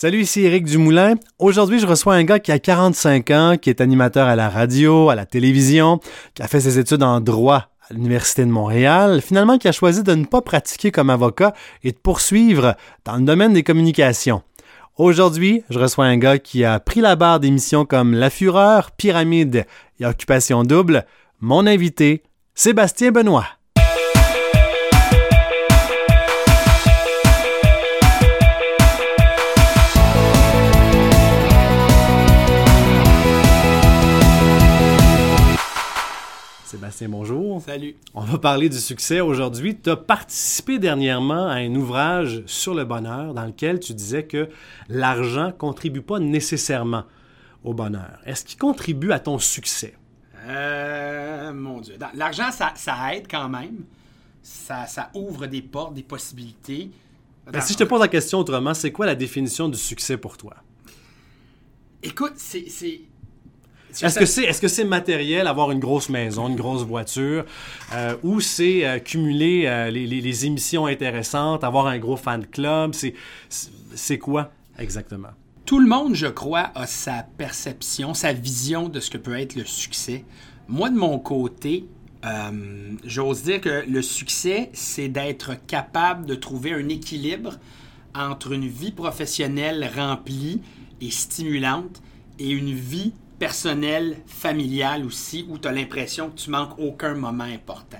Salut, ici Eric Dumoulin. Aujourd'hui, je reçois un gars qui a 45 ans, qui est animateur à la radio, à la télévision, qui a fait ses études en droit à l'Université de Montréal, finalement qui a choisi de ne pas pratiquer comme avocat et de poursuivre dans le domaine des communications. Aujourd'hui, je reçois un gars qui a pris la barre d'émissions comme La Fureur, Pyramide et Occupation Double. Mon invité, Sébastien Benoît. Sébastien, bonjour. Salut. On va parler du succès aujourd'hui. Tu as participé dernièrement à un ouvrage sur le bonheur dans lequel tu disais que l'argent contribue pas nécessairement au bonheur. Est-ce qu'il contribue à ton succès? Euh, mon Dieu. L'argent, ça, ça aide quand même. Ça, ça ouvre des portes, des possibilités. Ben, si je te pose la question autrement, c'est quoi la définition du succès pour toi? Écoute, c'est. Est-ce que c'est est-ce que c'est matériel, avoir une grosse maison, une grosse voiture, euh, ou c'est euh, cumuler euh, les, les- les émissions intéressantes, avoir un gros fan club? C'est c'est- quoi exactement? Tout le monde, je crois, a sa perception, sa vision de ce que peut être le succès. Moi, de mon côté, j'ose dire que le succès, c'est d'être capable de trouver un équilibre entre une vie professionnelle remplie et stimulante et une vie personnelle, familiale aussi, où tu as l'impression que tu manques aucun moment important.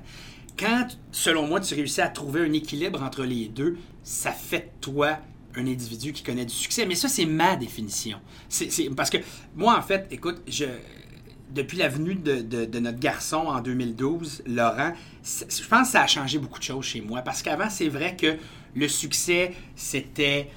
Quand, selon moi, tu réussis à trouver un équilibre entre les deux, ça fait de toi un individu qui connaît du succès. Mais ça, c'est ma définition. C'est, parce que moi, en fait, écoute, depuis la venue de, de- notre garçon en 2012, Laurent, je pense que ça a changé beaucoup de choses chez moi. Parce qu'avant, c'est vrai que le succès, c'était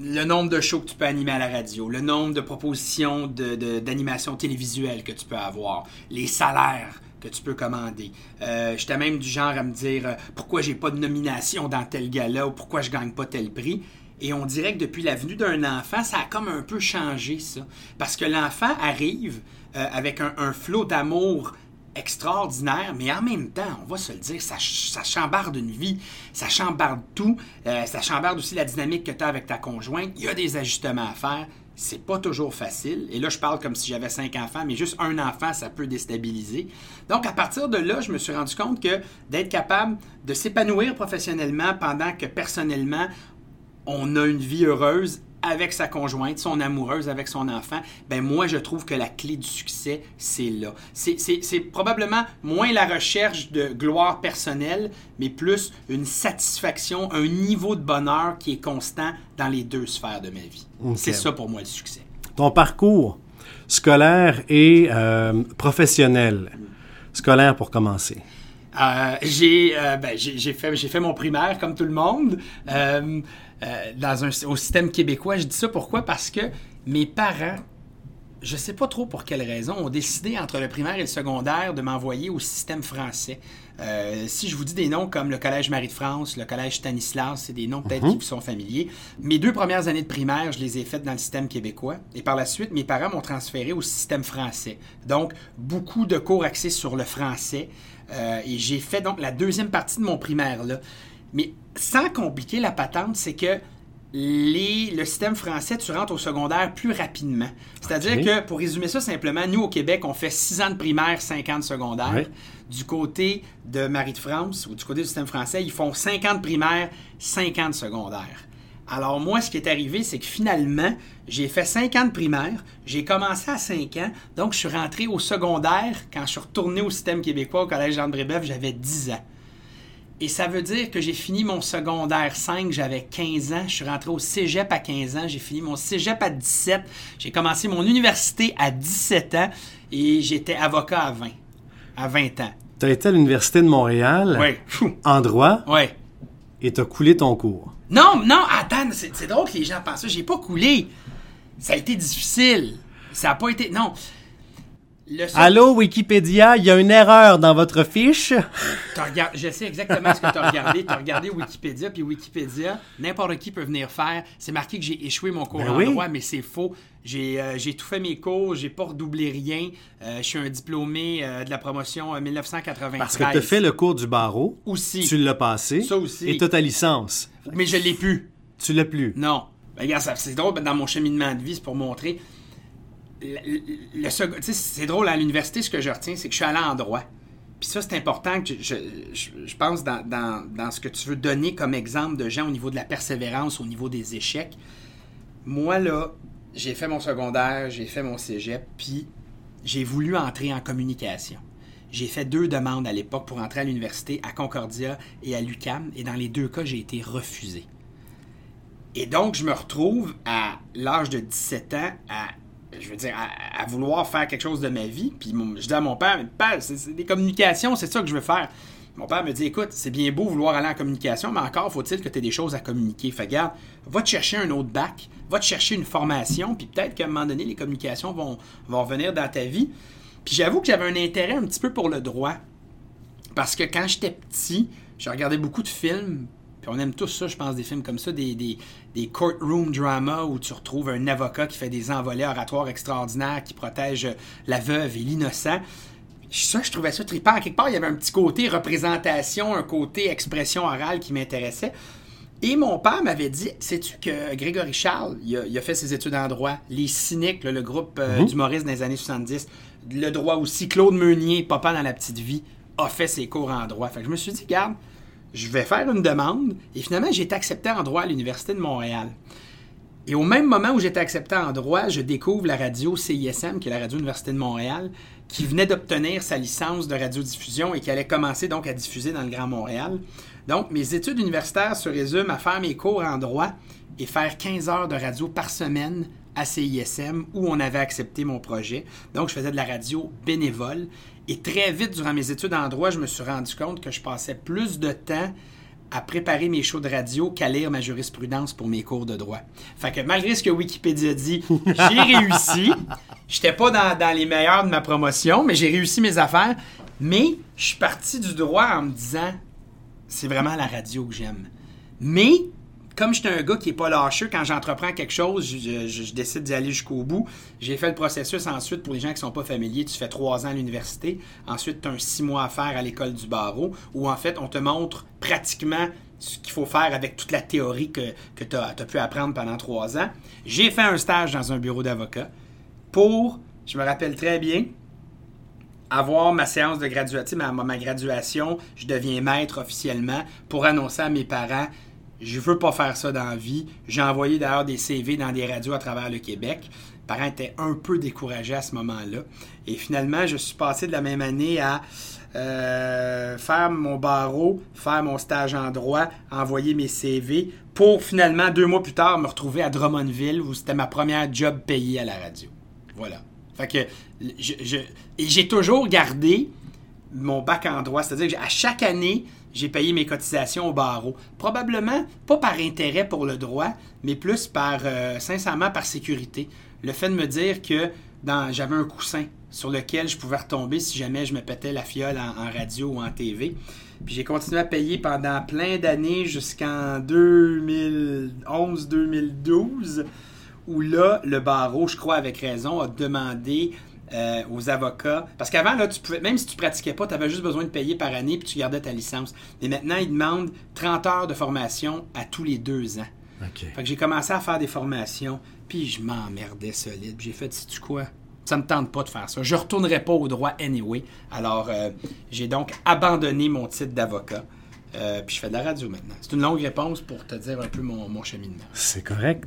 le nombre de shows que tu peux animer à la radio, le nombre de propositions de- de- d'animation télévisuelle que tu peux avoir, les salaires que tu peux commander. Euh, J'étais même du genre à me dire euh, pourquoi j'ai pas de nomination dans tel gala ou pourquoi je gagne pas tel prix. Et on dirait que depuis la venue d'un enfant, ça a comme un peu changé ça. Parce que l'enfant arrive euh, avec un flot d'amour extraordinaire, mais en même temps, on va se le dire, ça, ch- ça chambarde une vie, ça chambarde tout, euh, ça chambarde aussi la dynamique que tu as avec ta conjointe. Il y a des ajustements à faire. C'est pas toujours facile. Et là, je parle comme si j'avais cinq enfants, mais juste un enfant, ça peut déstabiliser. Donc, à partir de là, je me suis rendu compte que d'être capable de s'épanouir professionnellement pendant que personnellement, on a une vie heureuse avec sa conjointe, son amoureuse, avec son enfant, ben moi, je trouve que la clé du succès, c'est là. C'est- probablement moins la recherche de gloire personnelle, mais plus une satisfaction, un niveau de bonheur qui est constant dans les deux sphères de ma vie. C'est ça pour moi le succès. Ton parcours scolaire et euh, professionnel. Scolaire pour commencer. Euh, j'ai euh, ben, fait, j'ai fait mon primaire comme tout le monde euh, dans un, au système québécois. Je dis ça pourquoi? Parce que mes parents, je sais pas trop pour quelle raison, ont décidé entre le primaire et le secondaire de m'envoyer au système français. Euh, si je vous dis des noms comme le Collège Marie de France, le Collège Stanislas, c'est des noms peut-être qui vous sont familiers. Mes deux premières années de primaire, je les ai faites dans le système québécois. Et par la suite, mes parents m'ont transféré au système français. Donc, beaucoup de cours axés sur le français. Euh, et j'ai fait donc la deuxième partie de mon primaire là. Mais sans compliquer la patente, c'est que les, le système français, tu rentres au secondaire plus rapidement. C'est-à-dire que, pour résumer ça simplement, nous au Québec, on fait 6 ans de primaire, 5 ans de secondaire. Du côté de Marie de France ou du côté du système français, ils font 5 ans de primaire, 5 ans de secondaire. Alors moi, ce qui est arrivé, c'est que finalement, j'ai fait 5 ans de primaire, j'ai commencé à 5 ans, donc je suis rentré au secondaire. Quand je suis retourné au système québécois au Collège Jean de Brébeuf, j'avais 10 ans. Et ça veut dire que j'ai fini mon secondaire 5, j'avais 15 ans. Je suis rentré au cégep à 15 ans. J'ai fini mon cégep à 17. J'ai commencé mon université à 17 ans. Et j'étais avocat à 20. À 20 ans. Tu as été à l'Université de Montréal Oui. En droit Ouais. et tu as coulé ton cours. Non, non, attends, c'est c'est drôle que les gens pensent ça. J'ai pas coulé. Ça a été difficile. Ça a pas été. Non. Seul- Allô, Wikipédia, il y a une erreur dans votre fiche. Regard- Je sais exactement ce que tu as regardé. Tu as regardé Wikipédia, puis Wikipédia, n'importe qui peut venir faire. C'est marqué que j'ai échoué mon cours Ben en oui. droit, mais c'est faux. J'ai euh, j'ai tout fait mes cours, j'ai pas redoublé rien. Euh, je suis un diplômé euh, de la promotion euh, 1993. Parce que tu as fait le cours du barreau. Aussi. Tu l'as passé. Ça aussi. Et tu as ta licence. Mais je l'ai plus. Tu l'as plus. Non. Ben, regarde, ça- c'est drôle, ben, dans mon cheminement de vie, c'est pour montrer. Le- le c'est drôle, à l'université, ce que je retiens, c'est que je suis allé en droit. Puis ça, c'est important que je- je pense dans, dans- dans ce que tu veux donner comme exemple de gens au niveau de la persévérance, au niveau des échecs. Moi, là, j'ai fait mon secondaire, j'ai fait mon cégep, puis j'ai voulu entrer en communication. J'ai fait deux demandes à l'époque pour entrer à l'université, à Concordia et à l'UCAM, et dans les deux cas, j'ai été refusé. Et donc, je me retrouve à l'âge de 17 ans à, je veux dire, à, vouloir faire quelque chose de ma vie. Puis je dis à mon père, père, c'est des communications, c'est ça que je veux faire. Mon père me dit, écoute, c'est bien beau vouloir aller en communication, mais encore faut-il que tu aies des choses à communiquer. Fait va te chercher un autre bac, va te chercher une formation, puis peut-être qu'à un moment donné, les communications vont, vont revenir dans ta vie. Puis j'avoue que j'avais un intérêt un petit peu pour le droit. Parce que quand j'étais petit, je regardais beaucoup de films. Puis on aime tous ça, je pense, des films comme ça, des, des, des courtroom dramas où tu retrouves un avocat qui fait des envolées oratoires extraordinaires, qui protège la veuve et l'innocent. Ça, je trouvais ça trippant. À quelque part, il y avait un petit côté représentation, un côté expression orale qui m'intéressait. Et mon père m'avait dit, sais-tu que Grégory Charles, il a, il a fait ses études en droit, les Cyniques, là, le groupe euh, d'humoristes des années 70, le droit aussi, Claude Meunier, Papa dans la petite vie, a fait ses cours en droit. Fait que je me suis dit, garde, je vais faire une demande. Et finalement, j'ai été accepté en droit à l'Université de Montréal. Et au même moment où j'étais accepté en droit, je découvre la radio CISM, qui est la radio Université de Montréal, qui venait d'obtenir sa licence de radiodiffusion et qui allait commencer donc à diffuser dans le Grand Montréal. Donc, mes études universitaires se résument à faire mes cours en droit et faire 15 heures de radio par semaine à CISM où on avait accepté mon projet. Donc, je faisais de la radio bénévole. Et très vite, durant mes études en droit, je me suis rendu compte que je passais plus de temps à préparer mes shows de radio qu'à lire ma jurisprudence pour mes cours de droit. Fait que malgré ce que Wikipédia dit, j'ai réussi. J'étais pas dans, dans les meilleurs de ma promotion, mais j'ai réussi mes affaires. Mais je suis parti du droit en me disant, c'est vraiment la radio que j'aime. Mais comme j'étais un gars qui est pas lâcheux, quand j'entreprends quelque chose, je, décide d'y aller jusqu'au bout. J'ai fait le processus ensuite pour les gens qui sont pas familiers. Tu fais trois ans à l'université. Ensuite, tu as un six mois à faire à l'école du barreau où en fait, on te montre pratiquement ce qu'il faut faire avec toute la théorie que, que tu as, pu apprendre pendant trois ans. J'ai fait un stage dans un bureau d'avocat pour, je me rappelle très bien, avoir ma séance de graduation, ma, ma graduation, je deviens maître officiellement pour annoncer à mes parents je veux pas faire ça dans la vie. J'ai envoyé d'ailleurs des CV dans des radios à travers le Québec. Mes parents étaient un peu découragés à ce moment-là. Et finalement, je suis passé de la même année à euh, faire mon barreau, faire mon stage en droit, envoyer mes CV, pour finalement, deux mois plus tard, me retrouver à Drummondville, où c'était ma première job payée à la radio. Voilà. Fait que et j'ai toujours gardé mon bac en droit. C'est-à-dire qu'à chaque année, j'ai payé mes cotisations au barreau. Probablement pas par intérêt pour le droit, mais plus par, euh, sincèrement, par sécurité. Le fait de me dire que j'avais un coussin sur lequel je pouvais retomber si jamais je me pétais la fiole en, en radio ou en TV. Puis j'ai continué à payer pendant plein d'années jusqu'en 2011-2012 où là, le barreau, je crois avec raison, a demandé euh, aux avocats. Parce qu'avant, là, tu pouvais, même si tu pratiquais pas, tu avais juste besoin de payer par année puis tu gardais ta licence. Mais maintenant, ils demandent 30 heures de formation à tous les deux ans. OK. Fait que j'ai commencé à faire des formations, puis je m'emmerdais solide. Puis J'ai fait, sais-tu quoi? Ça me tente pas de faire ça. Je retournerai pas au droit anyway. Alors, euh, j'ai donc abandonné mon titre d'avocat. Euh, puis je fais de la radio maintenant. C'est une longue réponse pour te dire un peu mon, mon cheminement. C'est correct.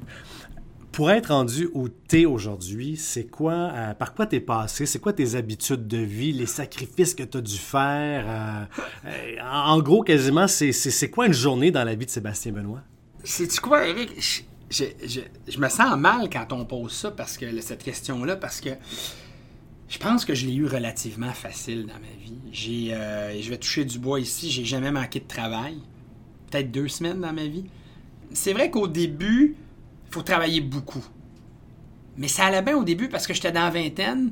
Pour être rendu où t'es aujourd'hui, c'est quoi, euh, par quoi t'es passé? C'est quoi tes habitudes de vie, les sacrifices que t'as dû faire? euh, euh, en gros, quasiment, c'est, quoi une journée dans la vie de Sébastien Benoît? C'est-tu quoi, Eric? Je, je- je- je me sens mal quand on pose ça, parce que cette question-là, parce que je pense que je l'ai eu relativement facile dans ma vie. J'ai, je vais toucher du bois ici, j'ai jamais manqué de travail. Peut-être deux semaines dans ma vie. C'est vrai qu'au début, faut travailler beaucoup. Mais ça allait bien au début parce que j'étais dans la vingtaine.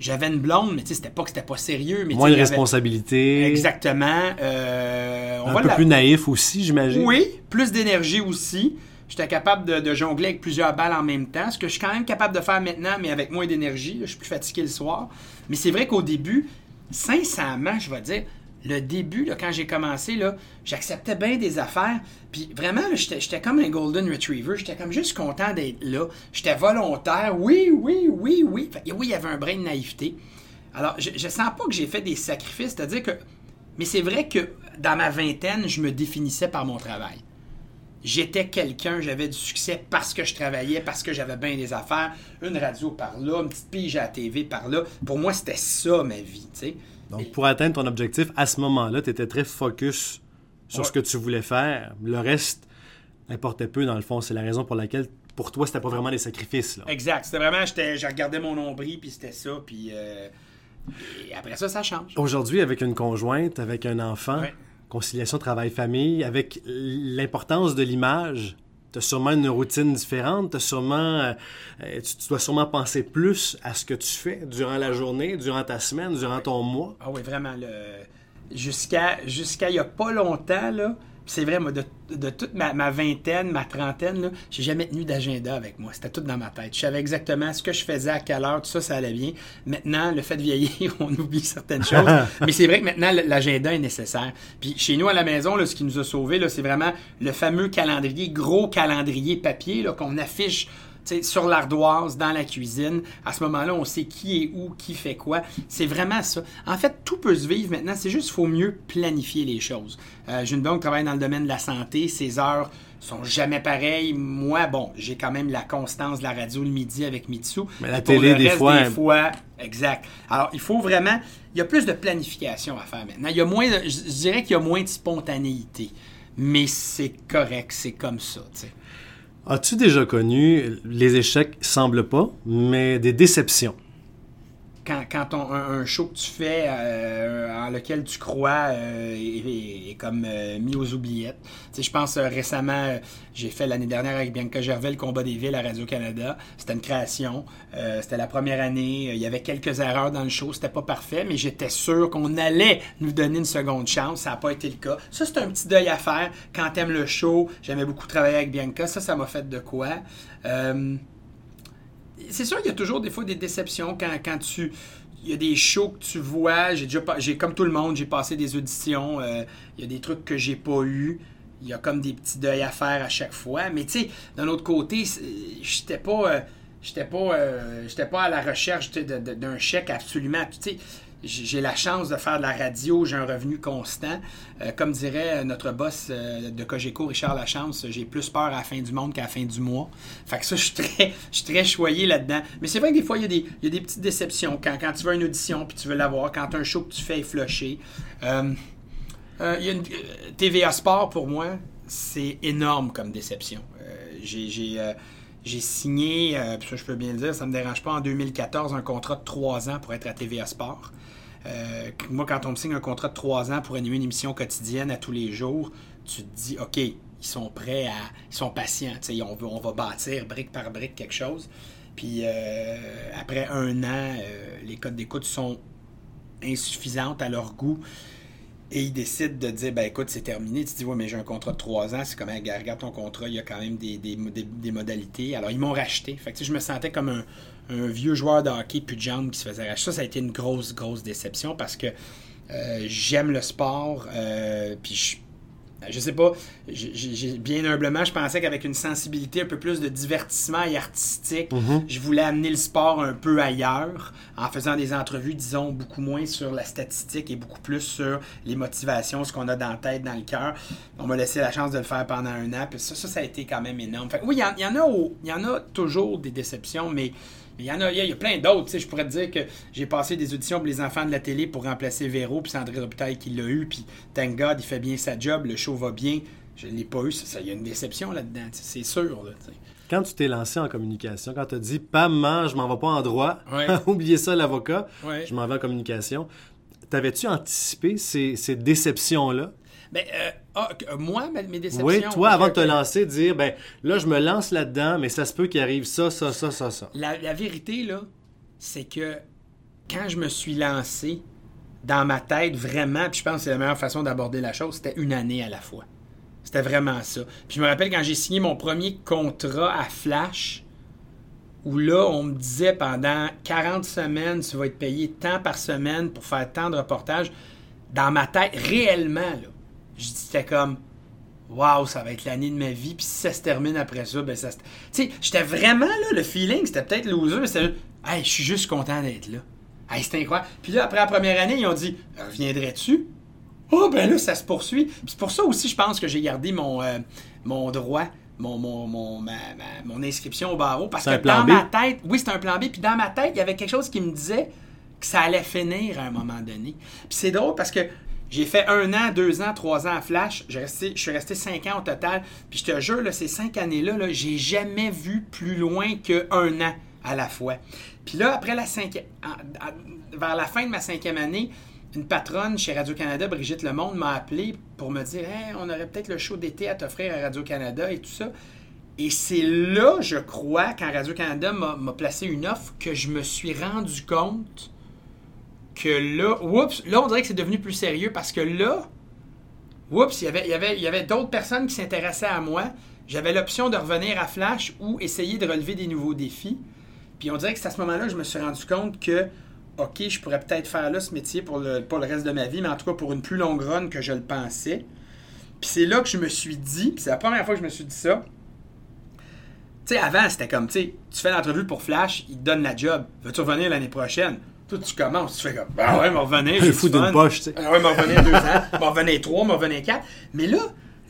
J'avais une blonde, mais tu sais, c'était pas que c'était pas sérieux. Mais Moins de avait- responsabilités. Exactement. Euh, on Un va peu la- plus naïf aussi, j'imagine. oui, plus d'énergie aussi. J'étais capable de, de jongler avec plusieurs balles en même temps, ce que je suis quand même capable de faire maintenant, mais avec moins d'énergie. Je suis plus fatigué le soir. Mais c'est vrai qu'au début, sincèrement, je vais dire, le début, là, quand j'ai commencé, j'acceptais bien des affaires. Puis vraiment, j'étais comme un Golden Retriever. J'étais comme juste content d'être là. J'étais volontaire. Oui, oui, oui, oui. oui, il y avait un brin de naïveté. Alors, je, je sens pas que j'ai fait des sacrifices. C'est-à-dire que. Mais c'est vrai que dans ma vingtaine, je me définissais par mon travail. J'étais quelqu'un, j'avais du succès parce que je travaillais, parce que j'avais bien des affaires, une radio par là, une petite pige à TV par là. Pour moi, c'était ça ma vie, tu sais. Donc, pour atteindre ton objectif, à ce moment-là, tu étais très focus sur ce que tu voulais faire. Le reste importait peu, dans le fond. C'est la raison pour laquelle, pour toi, c'était pas vraiment des sacrifices. Là. Exact. C'était vraiment, je regardais mon nombril, puis c'était ça, puis... Euh, et après ça, ça change. Aujourd'hui, avec une conjointe, avec un enfant, conciliation travail-famille, avec l'importance de l'image, tu as sûrement une routine différente, sûrement, euh, euh, tu, dois sûrement penser plus à ce que tu fais durant la journée, durant ta semaine, durant ton mois. Ah oui, vraiment. Jusqu'à jusqu'à il n'y a pas longtemps, là, c'est vrai, moi, de, toute ma, vingtaine, ma trentaine, j'ai jamais tenu d'agenda avec moi. C'était tout dans ma tête. Je savais exactement ce que je faisais, à quelle heure, tout ça, ça allait bien. Maintenant, le fait de vieillir, on oublie certaines choses. mais c'est vrai que maintenant, l'agenda est nécessaire. Puis chez nous, à la maison, là, ce qui nous a sauvés, c'est vraiment le fameux calendrier, gros calendrier papier qu'on affiche sur l'ardoise, dans la cuisine. À ce moment-là, on sait qui est où, qui fait quoi. C'est vraiment ça. En fait, tout peut se vivre maintenant. C'est juste qu'il faut mieux planifier les choses. Euh, J'ai une qui travaille dans le domaine de la santé. Ses heures sont jamais pareilles. Moi, bon, j'ai quand même la constance de la radio le midi avec Mitsu. Mais la télé, des fois. Des fois, exact. Alors, il faut vraiment. Il y a plus de planification à faire maintenant. Il y a moins je dirais qu'il y a moins de spontanéité. Mais c'est correct, c'est comme ça. sais. As-tu déjà connu, les échecs semblent pas, mais des déceptions? Quand, un, show que tu fais euh, en lequel tu crois euh, est, comme euh, mis aux oubliettes. je pense récemment, j'ai fait l'année dernière avec Bianca Gervais le combat des villes à Radio-Canada. C'était une création. c'était la première année. Il y avait quelques erreurs dans le show. C'était pas parfait, mais j'étais sûr qu'on allait nous donner une seconde chance. Ça n'a pas été le cas. Ça, c'est un petit deuil à faire. Quand t'aimes le show, j'aimais beaucoup travailler avec Bianca. Ça, ça m'a fait de quoi c'est sûr qu'il y a toujours des fois des déceptions quand, tu. Il y a des shows que tu vois. J'ai déjà j'ai comme tout le monde, j'ai passé des auditions. Euh, il y a des trucs que j'ai pas eu. Il y a comme des petits deuils à faire à chaque fois. Mais tu sais, d'un autre côté, j'étais pas. Euh, j'étais pas, euh, pas à la recherche d'un chèque absolument. Tu sais, j'ai la chance de faire de la radio, j'ai un revenu constant. Euh, comme dirait notre boss euh, de Cogeco, Richard Lachance, j'ai plus peur à la fin du monde qu'à la fin du mois. Fait que ça, je suis très, je très choyé là-dedans. Mais c'est vrai que des fois, il y, a des, il y a des petites déceptions. Quand, quand tu veux une audition puis tu veux l'avoir, quand un show que tu fais est flushé. Euh, il y a une, TVA Sport, pour moi, c'est énorme comme déception. j'ai j'ai signé, ça je peux bien le dire, ça ne me dérange pas, en 2014, un contrat de trois ans pour être à TVA Sport. Euh, moi, quand on me signe un contrat de trois ans pour animer une émission quotidienne à tous les jours, tu te dis, OK, ils sont prêts à. Ils sont patients. On, veut, on va bâtir brique par brique quelque chose. Puis euh, après un an, euh, les codes d'écoute sont insuffisantes à leur goût. Et ils décident de dire, ben écoute, c'est terminé. Tu te dis, ouais, mais j'ai un contrat de trois ans. C'est comme, regarde ton contrat, il y a quand même des, modalités. Alors, ils m'ont racheté. Fait que, je me sentais comme un, un vieux joueur de hockey plus de jambes qui se faisait racheter. Ça, ça a été une grosse, grosse déception parce que euh, j'aime le sport, euh, puis je je sais pas, j'ai bien humblement, je pensais qu'avec une sensibilité un peu plus de divertissement et artistique, mhm. je voulais amener le sport un peu ailleurs, en faisant des entrevues, disons, beaucoup moins sur la statistique et beaucoup plus sur les motivations, ce qu'on a dans la tête, dans le cœur. On m'a laissé la chance de le faire pendant un an, puis ça, ça, ça a été quand même énorme. oui, il y, en a, il y en a toujours des déceptions, mais il y en a, il y a plein d'autres. Je pourrais te dire que j'ai passé des auditions pour les enfants de la télé pour remplacer Véro, puis c'est André Robitaille qui l'a eu, puis thank God, il fait bien sa job, le show va bien. Je ne l'ai pas eu, il y a une déception là-dedans, c'est sûr. quand tu t'es lancé en communication, quand tu as dit Pam, je m'en vais pas en droit, oubliez ça l'avocat, je m'en vais en communication, t'avais-tu anticipé ces, ces déceptions-là? Ben, euh, ah, moi, mes déceptions. Oui, toi, avant de te lancer, dire, ben là, je me lance là-dedans, mais ça se peut qu'il arrive ça, ça, ça, ça, ça. La, vérité, là, c'est que quand je me suis lancé, dans ma tête, vraiment, puis je pense que c'est la meilleure façon d'aborder la chose, c'était une année à la fois. C'était vraiment ça. Puis je me rappelle quand j'ai signé mon premier contrat à Flash, où là, on me disait pendant 40 semaines, tu vas être payé tant par semaine pour faire tant de reportages dans ma tête, réellement, là, j'étais comme, waouh, ça va être l'année de ma vie, puis si ça se termine après ça, ben ça se... Tu sais, j'étais vraiment, là, le feeling, c'était peut-être loser, c'était hey, je suis juste content d'être là. Hey, c'est incroyable. Puis là, après la première année, ils ont dit, reviendrais-tu? Oh, ben là, ça se poursuit. Puis c'est pour ça aussi, je pense que j'ai gardé mon, euh, mon droit mon, mon, mon, ma, mon, inscription au barreau. Parce que dans ma tête, oui, c'était un plan B. Puis dans ma tête, il y avait quelque chose qui me disait que ça allait finir à un moment donné. Puis c'est drôle parce que j'ai fait un an, deux ans, trois ans à Flash. je suis resté cinq ans au total. Puis je te jure, ces cinq années-là, -là, j'ai jamais vu plus loin qu'un an à la fois. Puis là, après la cinquième, vers la fin de ma cinquième année, une patronne chez Radio-Canada, Brigitte Lemonde, m'a appelé pour me dire on aurait peut-être le show d'été à t'offrir à Radio-Canada et tout ça. Et c'est là, je crois, quand Radio-Canada m'a placé une offre, que je me suis rendu compte que là, oups, là, on dirait que c'est devenu plus sérieux parce que là, oups, il y avait, y avait, d'autres personnes qui s'intéressaient à moi. J'avais l'option de revenir à Flash ou essayer de relever des nouveaux défis. Puis on dirait que c'est à ce moment-là que je me suis rendu compte que, OK, je pourrais peut-être faire là ce métier pour le, pour le reste de ma vie, mais en tout cas pour une plus longue run que je le pensais. Puis c'est là que je me suis dit, c'est la première fois que je me suis dit ça. Tu sais, avant, c'était comme, tu tu fais l'entrevue pour Flash, il te donne la job. Veux-tu revenir l'année prochaine? Toi, tu commences, tu fais comme, ah ouais, m'en revenir. Un fou d'une poche, tu sais. Ah ouais, m'en revenir deux ans, m'en revenir trois, m'en revenir quatre. Mais là,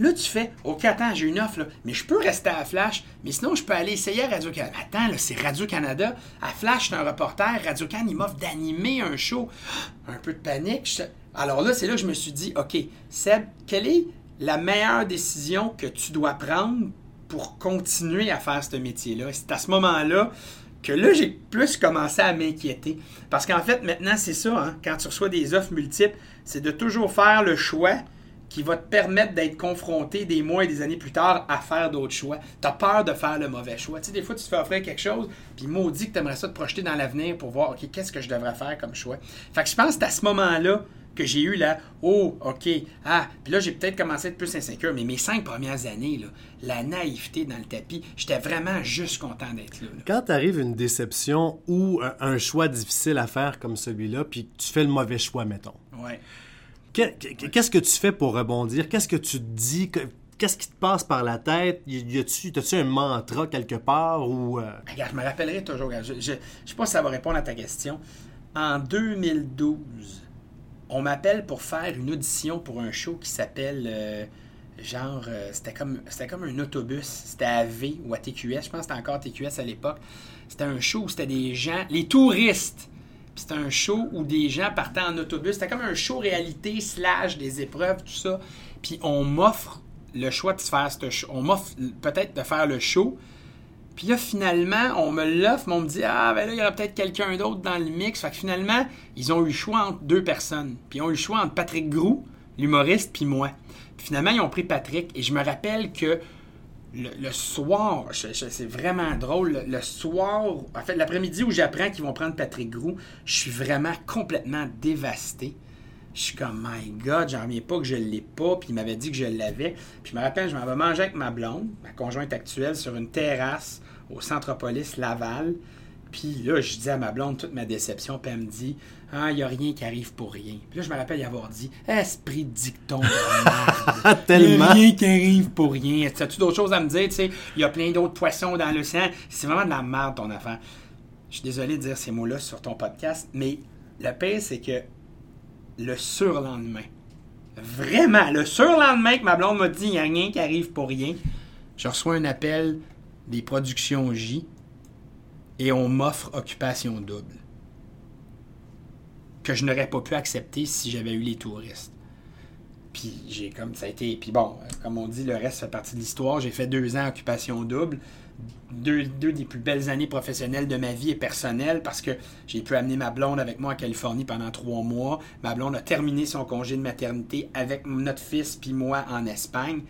Là, tu fais, OK, attends, j'ai une offre, là, mais je peux rester à Flash, mais sinon, je peux aller essayer à Radio-Canada. Attends, là, c'est Radio-Canada. À Flash, je un reporter. Radio-Canada, il m'offre d'animer un show. Un peu de panique. Alors là, c'est là que je me suis dit, OK, Seb, quelle est la meilleure décision que tu dois prendre pour continuer à faire ce métier-là? C'est à ce moment-là là, j'ai plus commencé à m'inquiéter. Parce qu'en fait, maintenant, c'est ça, hein, quand tu reçois des offres multiples, c'est de toujours faire le choix qui va te permettre d'être confronté des mois et des années plus tard à faire d'autres choix. Tu as peur de faire le mauvais choix. Tu sais, des fois, tu te fais offrir quelque chose, puis maudit que tu aimerais ça te projeter dans l'avenir pour voir, OK, qu'est-ce que je devrais faire comme choix? Fait que je pense que à ce moment-là que j'ai eu là, oh, OK, ah, puis là, j'ai peut-être commencé à être plus insécure, mais mes cinq premières années, là, la naïveté dans le tapis, j'étais vraiment juste content d'être là, Quand t'arrive une déception ou un, choix difficile à faire comme celui-là, puis tu fais le mauvais choix, mettons. Ouais. Qu'est-ce que tu fais pour rebondir? Qu'est-ce que tu te dis? Qu'est-ce qui te passe par la tête? Y a-tu un mantra quelque part? Ou, euh? Regarde, je me rappellerai toujours. Je ne sais pas si ça va répondre à ta question. En 2012, on m'appelle pour faire une audition pour un show qui s'appelle. Euh, genre, euh, c'était comme, comme un autobus. C'était à V ou à TQS. Je pense que c'était encore TQS à l'époque. C'était un show où c'était des gens, les touristes c'était un show où des gens partaient en autobus. C'était comme un show réalité, slash, des épreuves, tout ça. Puis on m'offre le choix de faire ce show. On m'offre peut-être de faire le show. Puis là, finalement, on me l'offre, mais on me dit Ah, ben là, il y aura peut-être quelqu'un d'autre dans le mix. Fait que finalement, ils ont eu le choix entre deux personnes. Puis ils ont eu le choix entre Patrick Grou, l'humoriste, puis moi. Puis finalement, ils ont pris Patrick. Et je me rappelle que le, soir, c'est vraiment drôle, le, soir, en fait, l'après-midi où j'apprends qu'ils vont prendre Patrick Grou, je suis vraiment complètement dévasté. Je suis comme, my God, j'en reviens pas que je l'ai pas, puis il m'avait dit que je l'avais. Puis je me rappelle, je m'en vais manger avec ma blonde, ma conjointe actuelle, sur une terrasse au Centropolis Laval. Puis là, je dis à ma blonde toute ma déception, puis elle me dit Ah, il n'y a rien qui arrive pour rien. Puis là, je me rappelle y avoir dit Esprit de dicton de Tellement. rien qui arrive pour rien. As-tu d'autres choses à me dire Tu sais, il y a plein d'autres poissons dans l'océan. C'est vraiment de la merde, ton affaire. Je suis désolé de dire ces mots-là sur ton podcast, mais le pire, c'est que le surlendemain, vraiment, le surlendemain que ma blonde m'a dit Il n'y a rien qui arrive pour rien, je reçois un appel des productions J et on m'offre occupation double. Que je n'aurais pas pu accepter si j'avais eu les touristes. Puis j'ai comme ça a été. Puis bon, comme on dit, le reste fait partie de l'histoire. J'ai fait deux ans occupation double. Deux, des plus belles années professionnelles de ma vie et personnelle parce que j'ai pu amener ma blonde avec moi en Californie pendant trois mois. Ma blonde a terminé son congé de maternité avec notre fils puis moi en Espagne.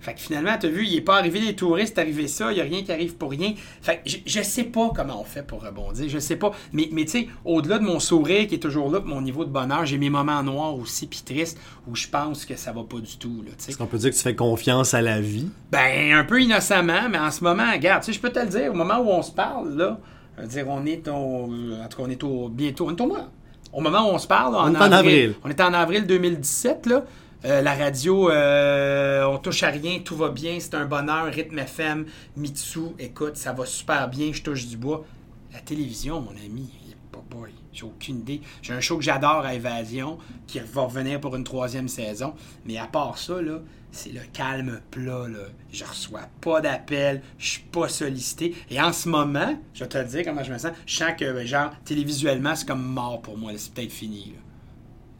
Fait que finalement, tu as vu, il n'est pas arrivé les touristes, arrivé ça, il n'y a rien qui arrive pour rien. Fait que je, ne sais pas comment on fait pour rebondir, je sais pas. Mais, mais tu sais, au-delà de mon sourire qui est toujours là, mon niveau de bonheur, j'ai mes moments noirs aussi, puis tristes, où je pense que ça va pas du tout. Est-ce qu'on peut dire que tu fais confiance à la vie? Ben, un peu innocemment, mais en ce moment, regarde, tu sais, je peux te le dire, au moment où on se parle, là, dire, on est au. En tout cas, on est au. Bientôt. On est au mois au moment où on se parle, on est en avril. On est en avril 2017, là. Euh, la radio, euh, on touche à rien, tout va bien, c'est un bonheur. Rythme FM, Mitsu, écoute, ça va super bien, je touche du bois. La télévision, mon ami, pas boy, j'ai aucune idée. J'ai un show que j'adore à Évasion, qui va revenir pour une troisième saison. Mais à part ça, là, c'est le calme plat. Je reçois pas d'appels, je suis pas sollicité. Et en ce moment, je vais te dire comment je me sens, je sens que, genre, télévisuellement, c'est comme mort pour moi. C'est peut-être fini.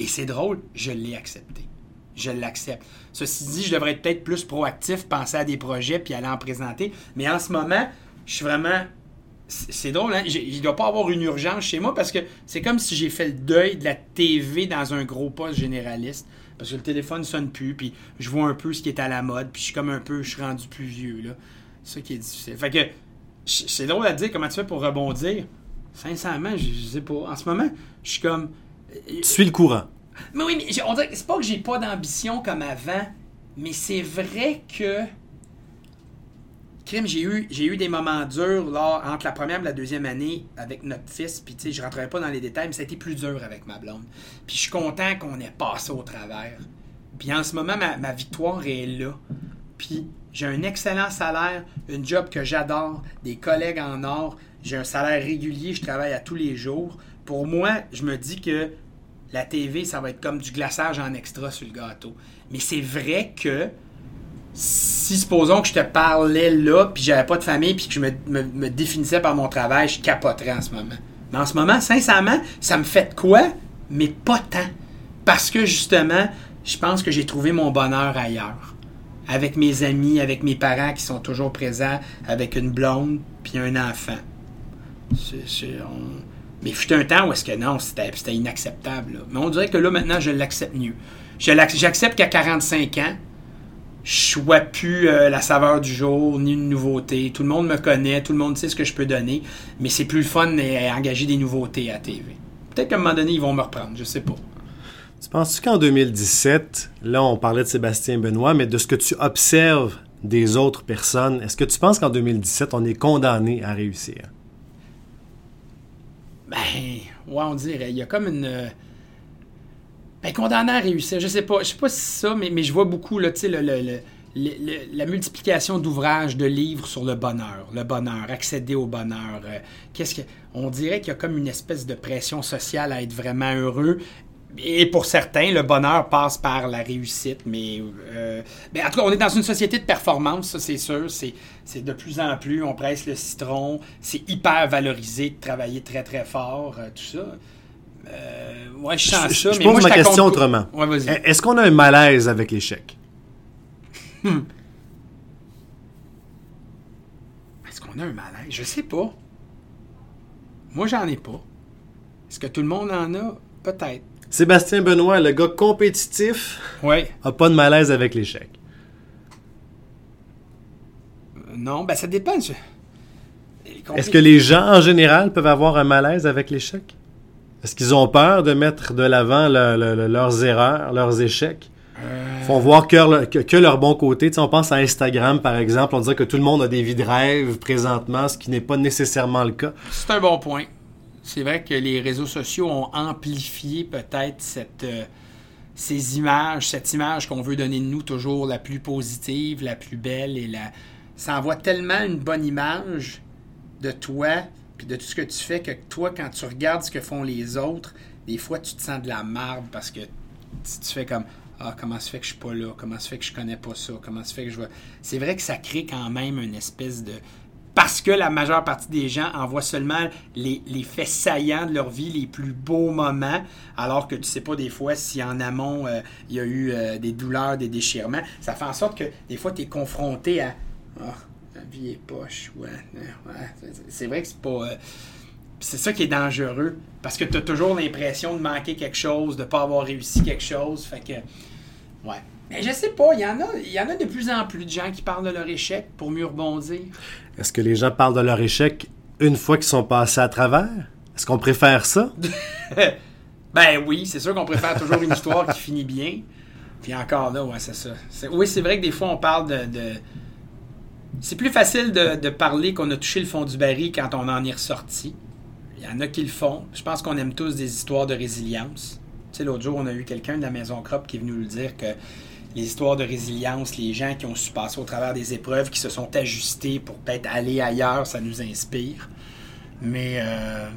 Et c'est drôle, je l'ai accepté je l'accepte. Ceci dit, je devrais être peut-être plus proactif, penser à des projets puis aller en présenter. Mais en ce moment, je suis vraiment. C'est drôle, hein? Il ne doit pas avoir une urgence chez moi parce que c'est comme si j'ai fait le deuil de la TV dans un gros poste généraliste. Parce que le téléphone sonne plus, puis je vois un peu ce qui est à la mode, puis je suis comme un peu, je suis rendu plus vieux, là. C'est ça qui est difficile. Fait que, c'est drôle à dire comment tu fais pour rebondir. Sincèrement, je, je sais pas. En ce moment, je suis comme. Tu suis le courant. Mais oui, mais on dirait c'est pas que j'ai pas d'ambition comme avant, mais c'est vrai que. Crime, j'ai eu, des moments durs là, entre la première et la deuxième année avec notre fils. Puis, tu sais, je rentrerai pas dans les détails, mais ça a été plus dur avec ma blonde. Puis, je suis content qu'on ait passé au travers. Puis, en ce moment, ma, victoire est là. Puis, j'ai un excellent salaire, une job que j'adore, des collègues en or. J'ai un salaire régulier, je travaille à tous les jours. Pour moi, je me dis que la TV, ça va être comme du glaçage en extra sur le gâteau. Mais c'est vrai que si supposons que je te parlais là, puis j'avais pas de famille, puis que je me, définissais par mon travail, je capoterais en ce moment. Mais en ce moment, sincèrement, ça me fait de quoi, mais pas tant. Parce que justement, je pense que j'ai trouvé mon bonheur ailleurs. Avec mes amis, avec mes parents qui sont toujours présents, avec une blonde, puis un enfant. C'est, mais fut un temps où est-ce que non, c'était inacceptable. Mais on dirait que là, maintenant, je l'accepte mieux. J'accepte qu'à 45 ans, je ne plus euh, la saveur du jour, ni une nouveauté. Tout le monde me connaît, tout le monde sait ce que je peux donner, mais c'est plus le fun d'engager des nouveautés à TV. Peut-être qu'à un moment donné, ils vont me reprendre, je sais pas. Tu penses-tu qu'en 2017, là, on parlait de Sébastien Benoît, mais de ce que tu observes des autres personnes, est-ce que tu penses qu'en 2017, on est condamné à réussir? Ben, ouais, on dirait. Il y a comme une. Ben, condamné à réussir. Je sais pas. Je sais pas si c'est ça, mais, mais je vois beaucoup, là, tu sais, le, la multiplication d'ouvrages, de livres sur le bonheur, le bonheur, accéder au bonheur. Euh, qu'est-ce que on dirait qu'il y a comme une espèce de pression sociale à être vraiment heureux, et pour certains, le bonheur passe par la réussite, mais, euh, en tout cas, on est dans une société de performance, ça c'est sûr. C'est de plus en plus, on presse le citron, c'est hyper valorisé de travailler très très fort, euh, tout ça. Euh, ouais, je sens ça, je pose ma question autrement. Est-ce qu'on a un malaise avec l'échec? Hmm. Est-ce qu'on a un malaise? Je sais pas. Moi, j'en ai pas. Est-ce que tout le monde en a? Peut-être. Sébastien Benoît, le gars compétitif, ouais. a pas de malaise avec l'échec. Non, ben ça dépend. Est-ce que les gens en général peuvent avoir un malaise avec l'échec? Est-ce qu'ils ont peur de mettre de l'avant leurs erreurs, leurs échecs? Ils font voir que, leur bon côté. on pense à Instagram, par exemple. On dirait que tout le monde a des vies de rêve présentement, ce qui n'est pas nécessairement le cas. C'est un bon point c'est vrai que les réseaux sociaux ont amplifié peut-être cette, euh, ces images, cette image qu'on veut donner de nous toujours la plus positive, la plus belle et la. Ça envoie tellement une bonne image de toi puis de tout ce que tu fais que toi, quand tu regardes ce que font les autres, des fois tu te sens de la marde parce que tu, fais comme ah, comment se fait que je suis pas là? Comment se fait que je connais pas ça? Comment se fait que je vois. C'est vrai que ça crée quand même une espèce de, parce que la majeure partie des gens envoient seulement les, faits saillants de leur vie, les plus beaux moments, alors que tu sais pas des fois si en amont euh, il y a eu euh, des douleurs, des déchirements. Ça fait en sorte que des fois tu es confronté à Ah, la vie est poche, ouais. C'est vrai que c'est pas. Euh, c'est ça qui est dangereux, parce que tu as toujours l'impression de manquer quelque chose, de pas avoir réussi quelque chose. Fait que. Ouais. Mais je sais pas, il y en a, il y en a de plus en plus de gens qui parlent de leur échec pour mieux rebondir. Est-ce que les gens parlent de leur échec une fois qu'ils sont passés à travers? Est-ce qu'on préfère ça? ben oui, c'est sûr qu'on préfère toujours une histoire qui finit bien. Puis encore là, ouais, c'est ça. oui, c'est vrai que des fois, on parle de... C'est plus facile de, parler qu'on a touché le fond du baril quand on en est ressorti. Il y en a qui le font. Je pense qu'on aime tous des histoires de résilience. Tu sais, l'autre jour, on a eu quelqu'un de la Maison Crop qui est venu nous dire que les histoires de résilience, les gens qui ont su passer au travers des épreuves, qui se sont ajustés pour peut-être aller ailleurs, ça nous inspire. Mais euh,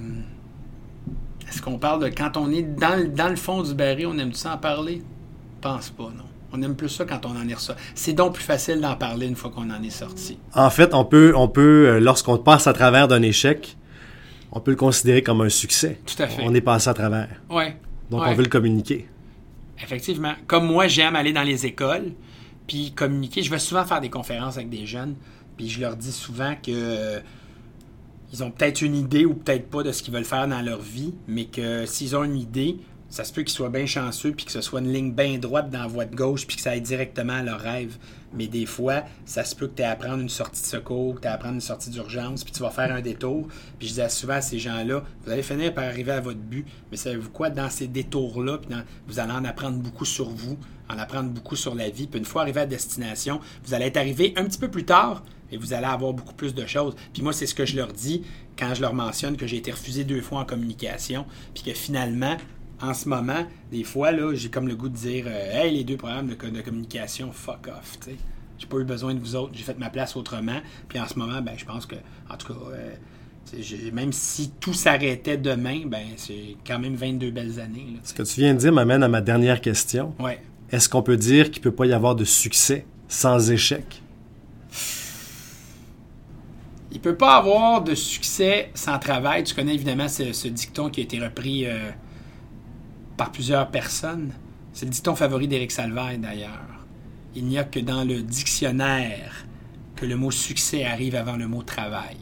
est-ce qu'on parle de quand on est dans, le- dans le fond du baril, on aime ça en parler? Pense pas, non. On aime plus ça quand on en est ressorti. C'est donc plus facile d'en parler une fois qu'on en est sorti. En fait, on peut, on peut euh, lorsqu'on passe à travers d'un échec, on peut le considérer comme un succès. Tout à fait. On est passé à travers. Ouais. Donc, Ouais. on veut le communiquer. Effectivement. Comme moi, j'aime aller dans les écoles, puis communiquer. Je vais souvent faire des conférences avec des jeunes, puis je leur dis souvent que euh, ils ont peut-être une idée ou peut-être pas de ce qu'ils veulent faire dans leur vie, mais que s'ils ont une idée, ça se peut qu'ils soient bien chanceux, puis que ce soit une ligne bien droite dans la voie de gauche, puis que ça aille directement à leur rêve. Mais des fois, ça se peut que tu aies à prendre une sortie de secours, que tu aies à prendre une sortie d'urgence, puis tu vas faire un détour. Puis je disais souvent à ces gens-là, vous allez finir par arriver à votre but, mais savez-vous quoi, dans ces détours-là, vous allez en apprendre beaucoup sur vous, en apprendre beaucoup sur la vie. Puis une fois arrivé à destination, vous allez être arrivé un petit peu plus tard, et vous allez avoir beaucoup plus de choses. Puis moi, c'est ce que je leur dis quand je leur mentionne que j'ai été refusé deux fois en communication, puis que finalement, en ce moment, des fois, là, j'ai comme le goût de dire euh, Hey, les deux programmes de, de communication, fuck off. tu sais. J'ai pas eu besoin de vous autres, j'ai fait ma place autrement. Puis en ce moment, ben, je pense que, en tout cas, euh, même si tout s'arrêtait demain, ben, c'est quand même 22 belles années. là, Ce que tu viens de dire m'amène à ma dernière question. Ouais. Est-ce qu'on peut dire qu'il peut pas y avoir de succès sans échec? Il peut pas avoir de succès sans travail. Tu connais évidemment ce, ce dicton qui a été repris euh, par plusieurs personnes. C'est le dicton favori d'Éric Salvaille d'ailleurs. Il n'y a que dans le dictionnaire que le mot succès arrive avant le mot travail.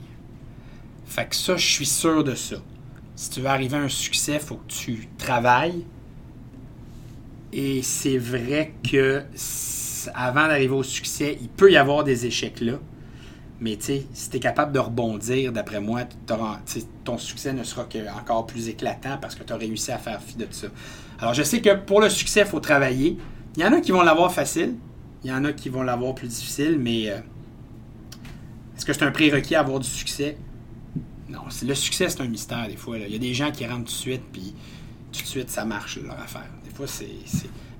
Fait que ça, je suis sûr de ça. Si tu veux arriver à un succès, il faut que tu travailles. Et c'est vrai que avant d'arriver au succès, il peut y avoir des échecs là. Mais tu sais, si tu capable de rebondir, d'après moi, ton succès ne sera que encore plus éclatant parce que tu as réussi à faire fi de ça. Alors, je sais que pour le succès, il faut travailler. Il y en a qui vont l'avoir facile, il y en a qui vont l'avoir plus difficile, mais euh, est-ce que c'est un prérequis à avoir du succès? Non, le succès, c'est un mystère des fois. Il y a des gens qui rentrent tout de suite, puis tout de suite, ça marche leur affaire. Des fois, c'est.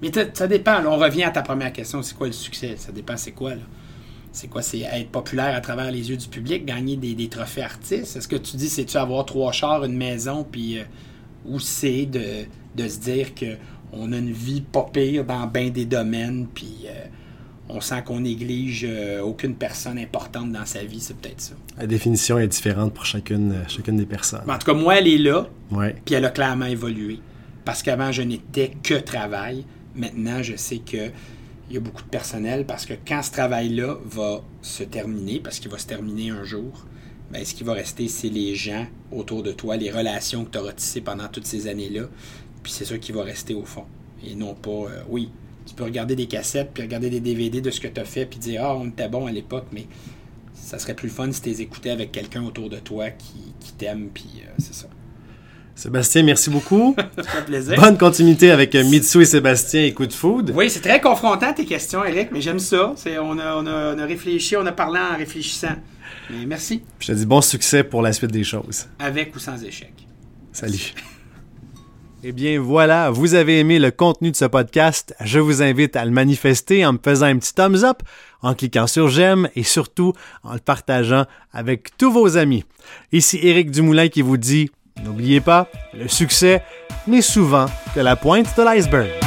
Mais ça dépend. on revient à ta première question c'est quoi le succès? Ça dépend, c'est quoi, c'est quoi? C'est être populaire à travers les yeux du public, gagner des, des trophées artistes? Est-ce que tu dis, c'est-tu avoir trois chars, une maison, puis... euh, ou c'est de, de se dire que on a une vie pas pire dans bien des domaines, puis euh, on sent qu'on néglige euh, aucune personne importante dans sa vie, c'est peut-être ça. La définition est différente pour chacune, euh, chacune des personnes. Mais en tout cas, moi, elle est là, Ouais. puis elle a clairement évolué. Parce qu'avant, je n'étais que travail. Maintenant, je sais que il y a beaucoup de personnel parce que quand ce travail-là va se terminer, parce qu'il va se terminer un jour, ben, ce qui va rester, c'est les gens autour de toi, les relations que tu auras tissées pendant toutes ces années-là. Puis c'est ça qui va rester au fond. Et non pas, euh, oui, tu peux regarder des cassettes, puis regarder des DVD de ce que tu as fait, puis dire, ah, on était bon à l'époque, mais ça serait plus fun si tu les écoutais avec quelqu'un autour de toi qui, qui t'aime, puis euh, c'est ça. Sébastien, merci beaucoup. Ça fait plaisir. Bonne continuité avec euh, Mitsu et Sébastien et Coup de Food. Oui, c'est très confrontant tes questions, Eric, mais j'aime ça. C'est, on, a, on, a, on a réfléchi, on a parlé en réfléchissant. Mais merci, Je te dis bon succès pour la suite des choses. avec ou sans échec. Salut. Eh bien voilà, vous avez aimé le contenu de ce podcast. Je vous invite à le manifester en me faisant un petit thumbs up, en cliquant sur j'aime et surtout en le partageant avec tous vos amis. Ici Éric Dumoulin qui vous dit, n'oubliez pas, le succès n'est souvent que la pointe de l'iceberg.